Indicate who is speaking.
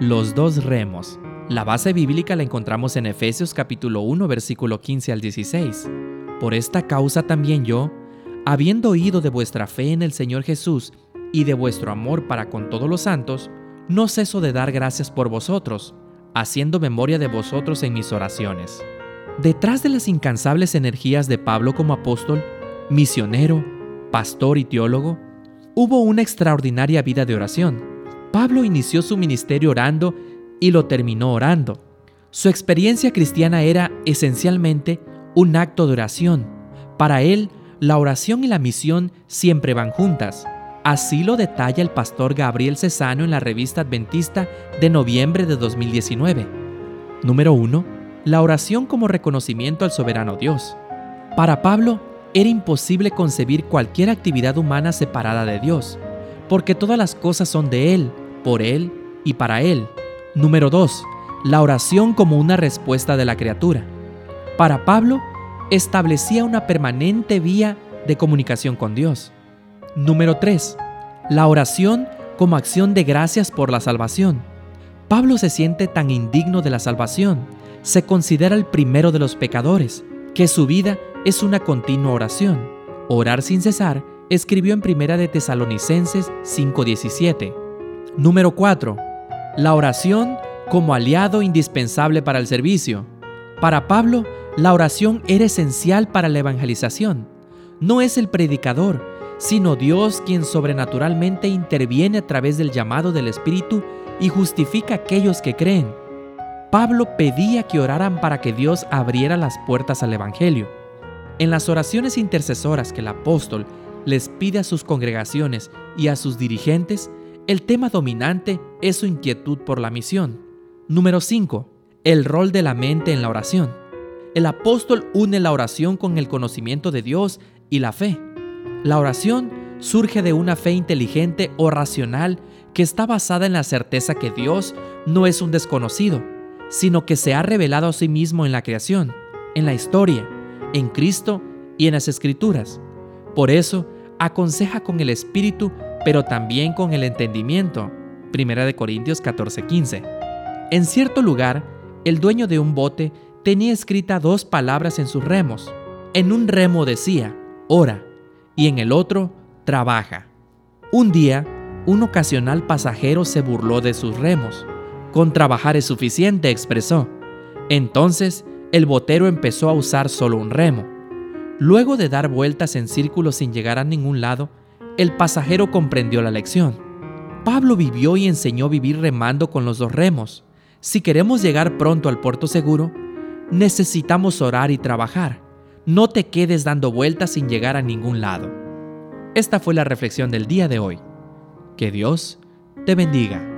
Speaker 1: los dos remos. La base bíblica la encontramos en Efesios capítulo 1 versículo 15 al 16. Por esta causa también yo, habiendo oído de vuestra fe en el Señor Jesús y de vuestro amor para con todos los santos, no ceso de dar gracias por vosotros, haciendo memoria de vosotros en mis oraciones. Detrás de las incansables energías de Pablo como apóstol, misionero, pastor y teólogo, hubo una extraordinaria vida de oración Pablo inició su ministerio orando y lo terminó orando. Su experiencia cristiana era esencialmente un acto de oración. Para él, la oración y la misión siempre van juntas. Así lo detalla el pastor Gabriel Cesano en la revista Adventista de noviembre de 2019. Número 1. La oración como reconocimiento al soberano Dios. Para Pablo, era imposible concebir cualquier actividad humana separada de Dios porque todas las cosas son de Él, por Él y para Él. Número 2. La oración como una respuesta de la criatura. Para Pablo, establecía una permanente vía de comunicación con Dios. Número 3. La oración como acción de gracias por la salvación. Pablo se siente tan indigno de la salvación, se considera el primero de los pecadores, que su vida es una continua oración. Orar sin cesar escribió en Primera de Tesalonicenses 5:17. Número 4. La oración como aliado indispensable para el servicio. Para Pablo, la oración era esencial para la evangelización. No es el predicador, sino Dios quien sobrenaturalmente interviene a través del llamado del Espíritu y justifica a aquellos que creen. Pablo pedía que oraran para que Dios abriera las puertas al Evangelio. En las oraciones intercesoras que el apóstol les pide a sus congregaciones y a sus dirigentes, el tema dominante es su inquietud por la misión. Número 5. El rol de la mente en la oración. El apóstol une la oración con el conocimiento de Dios y la fe. La oración surge de una fe inteligente o racional que está basada en la certeza que Dios no es un desconocido, sino que se ha revelado a sí mismo en la creación, en la historia, en Cristo y en las escrituras. Por eso, aconseja con el espíritu, pero también con el entendimiento. 1 Corintios 14:15. En cierto lugar, el dueño de un bote tenía escrita dos palabras en sus remos. En un remo decía, ora, y en el otro, trabaja. Un día, un ocasional pasajero se burló de sus remos. Con trabajar es suficiente, expresó. Entonces, el botero empezó a usar solo un remo. Luego de dar vueltas en círculos sin llegar a ningún lado, el pasajero comprendió la lección. Pablo vivió y enseñó vivir remando con los dos remos. Si queremos llegar pronto al puerto seguro, necesitamos orar y trabajar. No te quedes dando vueltas sin llegar a ningún lado. Esta fue la reflexión del día de hoy. Que Dios te bendiga.